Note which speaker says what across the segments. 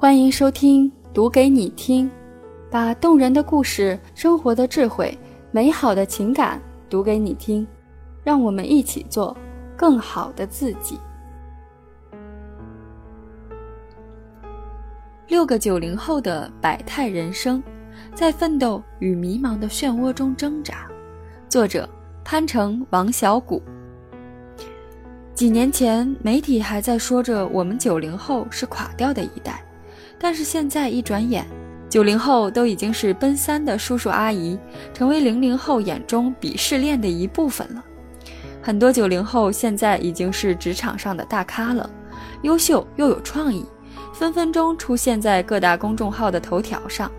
Speaker 1: 欢迎收听，读给你听，把动人的故事、生活的智慧、美好的情感读给你听，让我们一起做更好的自己。六个九零后的百态人生，在奋斗与迷茫的漩涡中挣扎。作者：潘成、王小谷。几年前，媒体还在说着我们九零后是垮掉的一代。但是现在一转眼，九零后都已经是奔三的叔叔阿姨，成为零零后眼中鄙视链的一部分了。很多九零后现在已经是职场上的大咖了，优秀又有创意，分分钟出现在各大公众号的头条上，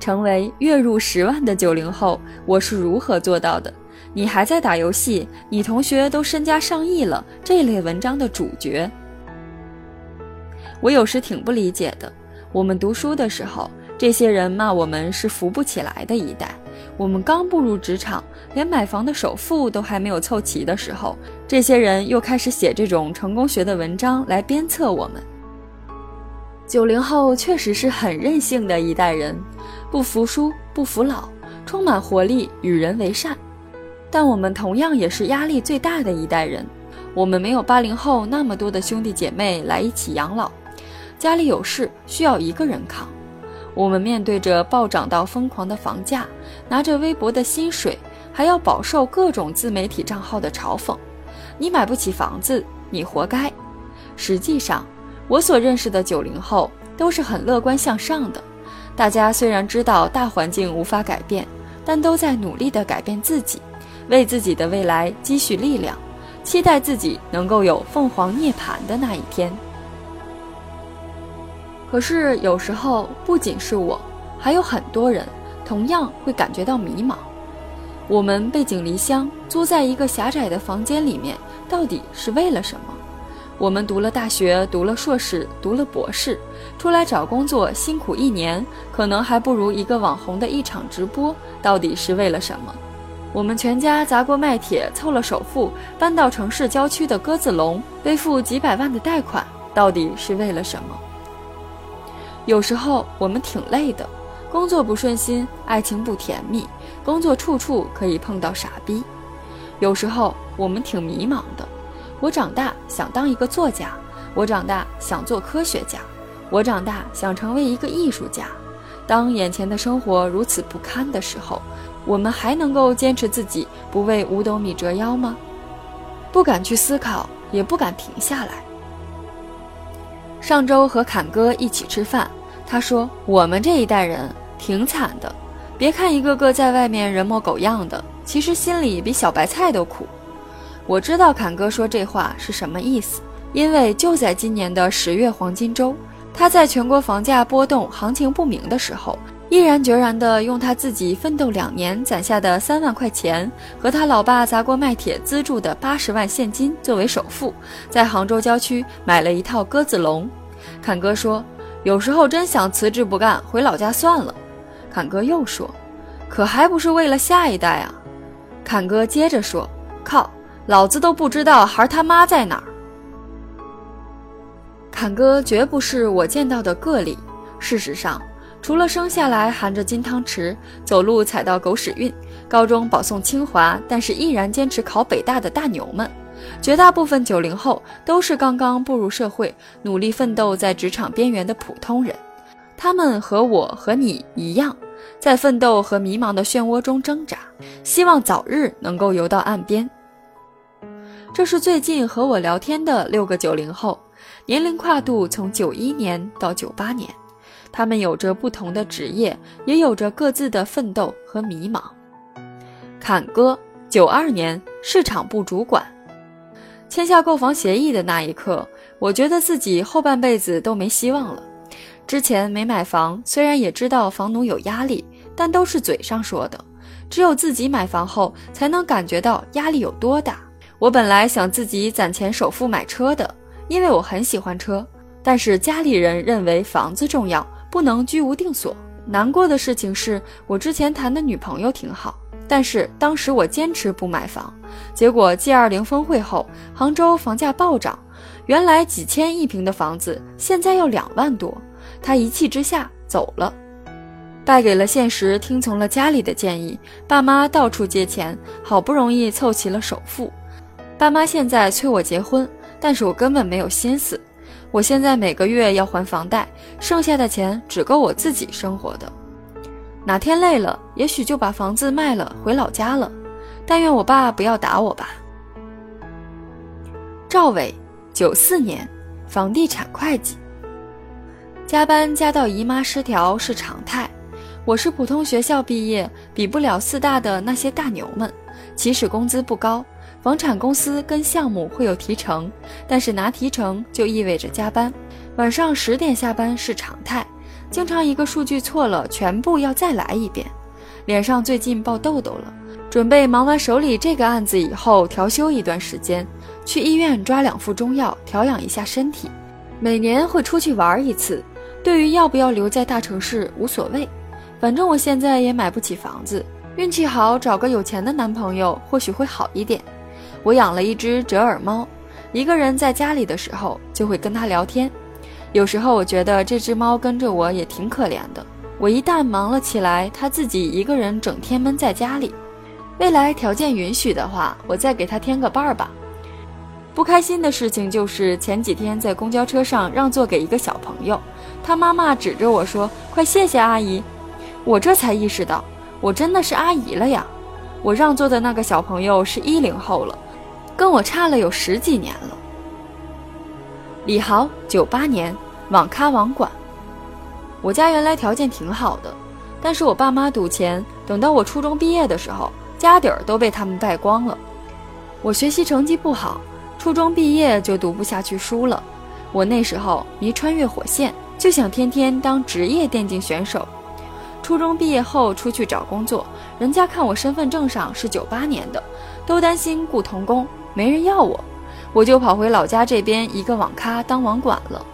Speaker 1: 成为月入十万的九零后。我是如何做到的？你还在打游戏？你同学都身家上亿了？这类文章的主角，我有时挺不理解的。我们读书的时候，这些人骂我们是扶不起来的一代。我们刚步入职场，连买房的首付都还没有凑齐的时候，这些人又开始写这种成功学的文章来鞭策我们。九零后确实是很任性的一代人，不服输，不服老，充满活力，与人为善。但我们同样也是压力最大的一代人。我们没有八零后那么多的兄弟姐妹来一起养老。家里有事需要一个人扛，我们面对着暴涨到疯狂的房价，拿着微薄的薪水，还要饱受各种自媒体账号的嘲讽。你买不起房子，你活该。实际上，我所认识的九零后都是很乐观向上的。大家虽然知道大环境无法改变，但都在努力地改变自己，为自己的未来积蓄力量，期待自己能够有凤凰涅槃的那一天。可是有时候，不仅是我，还有很多人同样会感觉到迷茫。我们背井离乡，租在一个狭窄的房间里面，到底是为了什么？我们读了大学，读了硕士，读了博士，出来找工作，辛苦一年，可能还不如一个网红的一场直播，到底是为了什么？我们全家砸锅卖铁，凑了首付，搬到城市郊区的鸽子笼，背负几百万的贷款，到底是为了什么？有时候我们挺累的，工作不顺心，爱情不甜蜜，工作处处可以碰到傻逼。有时候我们挺迷茫的，我长大想当一个作家，我长大想做科学家，我长大想成为一个艺术家。当眼前的生活如此不堪的时候，我们还能够坚持自己不为五斗米折腰吗？不敢去思考，也不敢停下来。上周和侃哥一起吃饭。他说：“我们这一代人挺惨的，别看一个个在外面人模狗样的，其实心里比小白菜都苦。”我知道侃哥说这话是什么意思，因为就在今年的十月黄金周，他在全国房价波动、行情不明的时候，毅然决然地用他自己奋斗两年攒下的三万块钱和他老爸砸锅卖铁资助的八十万现金作为首付，在杭州郊区买了一套鸽子笼。侃哥说。有时候真想辞职不干，回老家算了。侃哥又说：“可还不是为了下一代啊！”侃哥接着说：“靠，老子都不知道孩他妈在哪儿。”侃哥绝不是我见到的个例。事实上，除了生下来含着金汤匙，走路踩到狗屎运，高中保送清华，但是依然坚持考北大的大牛们。绝大部分九零后都是刚刚步入社会、努力奋斗在职场边缘的普通人，他们和我和你一样，在奋斗和迷茫的漩涡中挣扎，希望早日能够游到岸边。这是最近和我聊天的六个九零后，年龄跨度从九一年到九八年，他们有着不同的职业，也有着各自的奋斗和迷茫。侃哥，九二年市场部主管。签下购房协议的那一刻，我觉得自己后半辈子都没希望了。之前没买房，虽然也知道房奴有压力，但都是嘴上说的。只有自己买房后，才能感觉到压力有多大。我本来想自己攒钱首付买车的，因为我很喜欢车。但是家里人认为房子重要，不能居无定所。难过的事情是我之前谈的女朋友挺好。但是当时我坚持不买房，结果 G20 峰会后，杭州房价暴涨，原来几千一平的房子现在要两万多，他一气之下走了，败给了现实，听从了家里的建议，爸妈到处借钱，好不容易凑齐了首付。爸妈现在催我结婚，但是我根本没有心思。我现在每个月要还房贷，剩下的钱只够我自己生活的。哪天累了，也许就把房子卖了，回老家了。但愿我爸不要打我吧。赵伟，九四年，房地产会计。加班加到姨妈失调是常态。我是普通学校毕业，比不了四大的那些大牛们，起始工资不高。房产公司跟项目会有提成，但是拿提成就意味着加班，晚上十点下班是常态，经常一个数据错了，全部要再来一遍。脸上最近爆痘痘了，准备忙完手里这个案子以后调休一段时间，去医院抓两副中药调养一下身体。每年会出去玩一次，对于要不要留在大城市无所谓，反正我现在也买不起房子，运气好找个有钱的男朋友或许会好一点。我养了一只折耳猫，一个人在家里的时候就会跟它聊天。有时候我觉得这只猫跟着我也挺可怜的。我一旦忙了起来，它自己一个人整天闷在家里。未来条件允许的话，我再给它添个伴儿吧。不开心的事情就是前几天在公交车上让座给一个小朋友，他妈妈指着我说：“快谢谢阿姨。”我这才意识到，我真的是阿姨了呀。我让座的那个小朋友是一零后了。跟我差了有十几年了。李豪，九八年，网咖网管。我家原来条件挺好的，但是我爸妈赌钱，等到我初中毕业的时候，家底儿都被他们败光了。我学习成绩不好，初中毕业就读不下去书了。我那时候迷穿越火线，就想天天当职业电竞选手。初中毕业后出去找工作，人家看我身份证上是九八年的，都担心雇童工。没人要我，我就跑回老家这边一个网咖当网管了。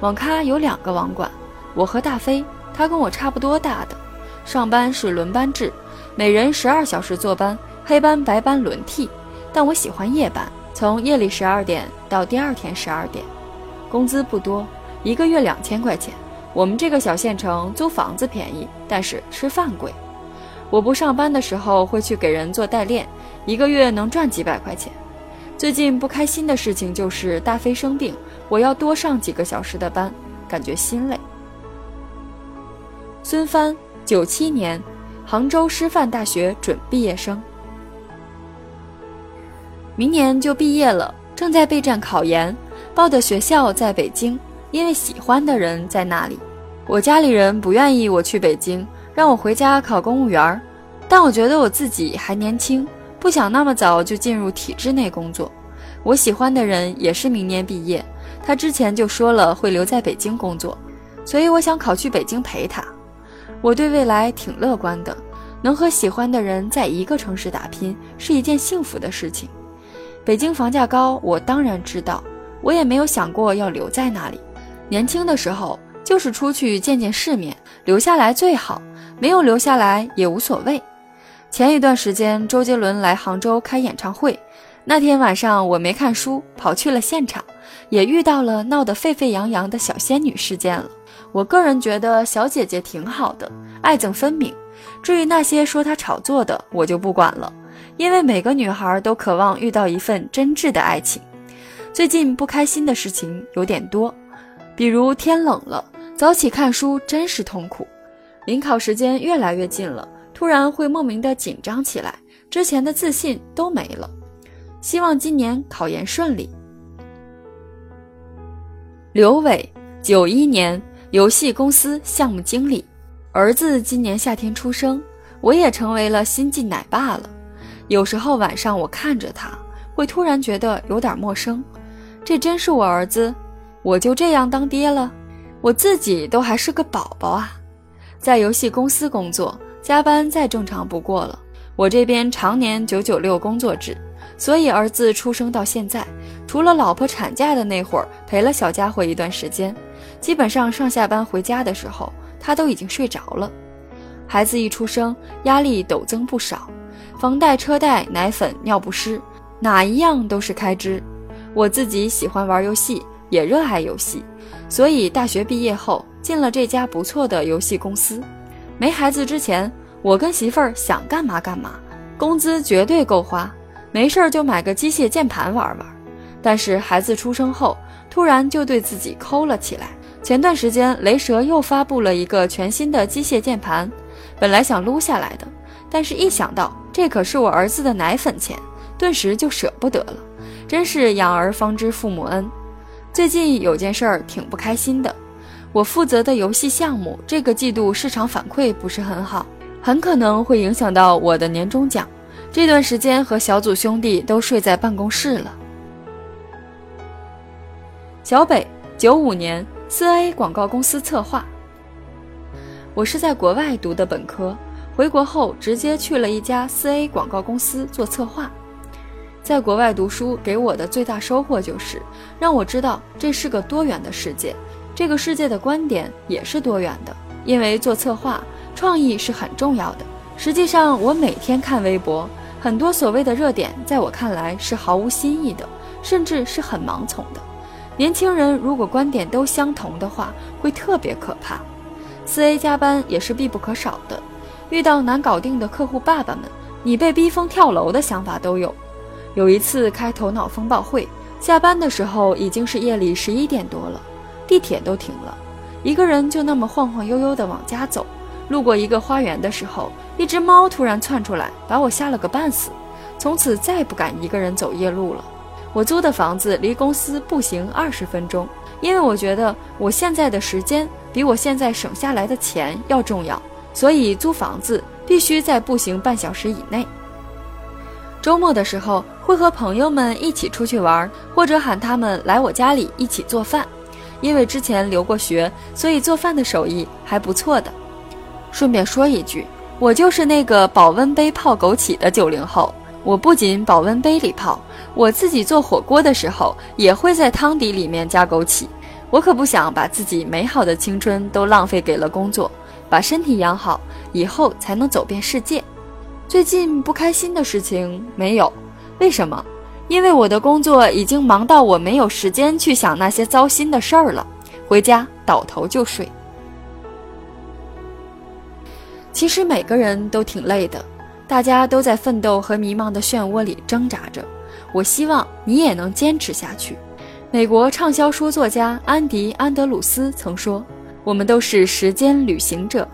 Speaker 1: 网咖有两个网管，我和大飞，他跟我差不多大的。上班是轮班制，每人十二小时坐班，黑班白班轮替。但我喜欢夜班，从夜里十二点到第二天十二点。工资不多，一个月两千块钱。我们这个小县城租房子便宜，但是吃饭贵。我不上班的时候会去给人做代练，一个月能赚几百块钱。最近不开心的事情就是大飞生病，我要多上几个小时的班，感觉心累。孙帆，九七年，杭州师范大学准毕业生，明年就毕业了，正在备战考研，报的学校在北京，因为喜欢的人在那里。我家里人不愿意我去北京，让我回家考公务员，但我觉得我自己还年轻。不想那么早就进入体制内工作。我喜欢的人也是明年毕业，他之前就说了会留在北京工作，所以我想考去北京陪他。我对未来挺乐观的，能和喜欢的人在一个城市打拼是一件幸福的事情。北京房价高，我当然知道，我也没有想过要留在那里。年轻的时候就是出去见见世面，留下来最好，没有留下来也无所谓。前一段时间，周杰伦来杭州开演唱会，那天晚上我没看书，跑去了现场，也遇到了闹得沸沸扬扬的小仙女事件了。我个人觉得小姐姐挺好的，爱憎分明。至于那些说她炒作的，我就不管了，因为每个女孩都渴望遇到一份真挚的爱情。最近不开心的事情有点多，比如天冷了，早起看书真是痛苦。临考时间越来越近了。突然会莫名的紧张起来，之前的自信都没了。希望今年考研顺利。刘伟，九一年，游戏公司项目经理，儿子今年夏天出生，我也成为了新晋奶爸了。有时候晚上我看着他，会突然觉得有点陌生。这真是我儿子？我就这样当爹了？我自己都还是个宝宝啊，在游戏公司工作。加班再正常不过了。我这边常年九九六工作制，所以儿子出生到现在，除了老婆产假的那会儿陪了小家伙一段时间，基本上上下班回家的时候，他都已经睡着了。孩子一出生，压力陡增不少，房贷、车贷、奶粉、尿不湿，哪一样都是开支。我自己喜欢玩游戏，也热爱游戏，所以大学毕业后。进了这家不错的游戏公司。没孩子之前，我跟媳妇儿想干嘛干嘛，工资绝对够花，没事儿就买个机械键盘玩玩。但是孩子出生后，突然就对自己抠了起来。前段时间，雷蛇又发布了一个全新的机械键盘，本来想撸下来的，但是一想到这可是我儿子的奶粉钱，顿时就舍不得了。真是养儿方知父母恩。最近有件事儿挺不开心的，我负责的游戏项目这个季度市场反馈不是很好，很可能会影响到我的年终奖。这段时间和小组兄弟都睡在办公室了。小北，九五年，四 A 广告公司策划。我是在国外读的本科，回国后直接去了一家四 A 广告公司做策划。在国外读书给我的最大收获就是，让我知道这是个多元的世界，这个世界的观点也是多元的。因为做策划，创意是很重要的。实际上，我每天看微博，很多所谓的热点，在我看来是毫无新意的，甚至是很盲从的。年轻人如果观点都相同的话，会特别可怕。四 A 加班也是必不可少的，遇到难搞定的客户爸爸们，你被逼疯跳楼的想法都有。有一次开头脑风暴会，下班的时候已经是夜里十一点多了，地铁都停了，一个人就那么晃晃悠悠地往家走。路过一个花园的时候，一只猫突然窜出来，把我吓了个半死。从此再不敢一个人走夜路了。我租的房子离公司步行二十分钟，因为我觉得我现在的时间比我现在省下来的钱要重要，所以租房子必须在步行半小时以内。周末的时候会和朋友们一起出去玩，或者喊他们来我家里一起做饭。因为之前留过学，所以做饭的手艺还不错的。顺便说一句，我就是那个保温杯泡枸杞的九零后。我不仅保温杯里泡，我自己做火锅的时候也会在汤底里面加枸杞。我可不想把自己美好的青春都浪费给了工作，把身体养好，以后才能走遍世界。最近不开心的事情没有，为什么？因为我的工作已经忙到我没有时间去想那些糟心的事儿了，回家倒头就睡。其实每个人都挺累的，大家都在奋斗和迷茫的漩涡里挣扎着。我希望你也能坚持下去。美国畅销书作家安迪·安德鲁斯曾说：“我们都是时间旅行者。”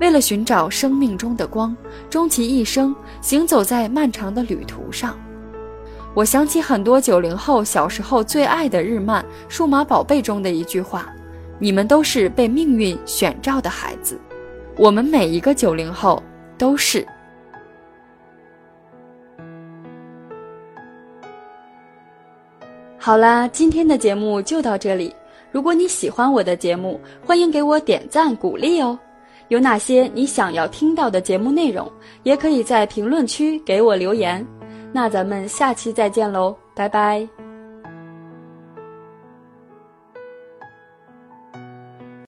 Speaker 1: 为了寻找生命中的光，终其一生行走在漫长的旅途上。我想起很多九零后小时候最爱的日漫《数码宝贝》中的一句话：“你们都是被命运选召的孩子。”我们每一个九零后都是。好啦，今天的节目就到这里。如果你喜欢我的节目，欢迎给我点赞鼓励哦。有哪些你想要听到的节目内容，也可以在评论区给我留言。那咱们下期再见喽，拜拜。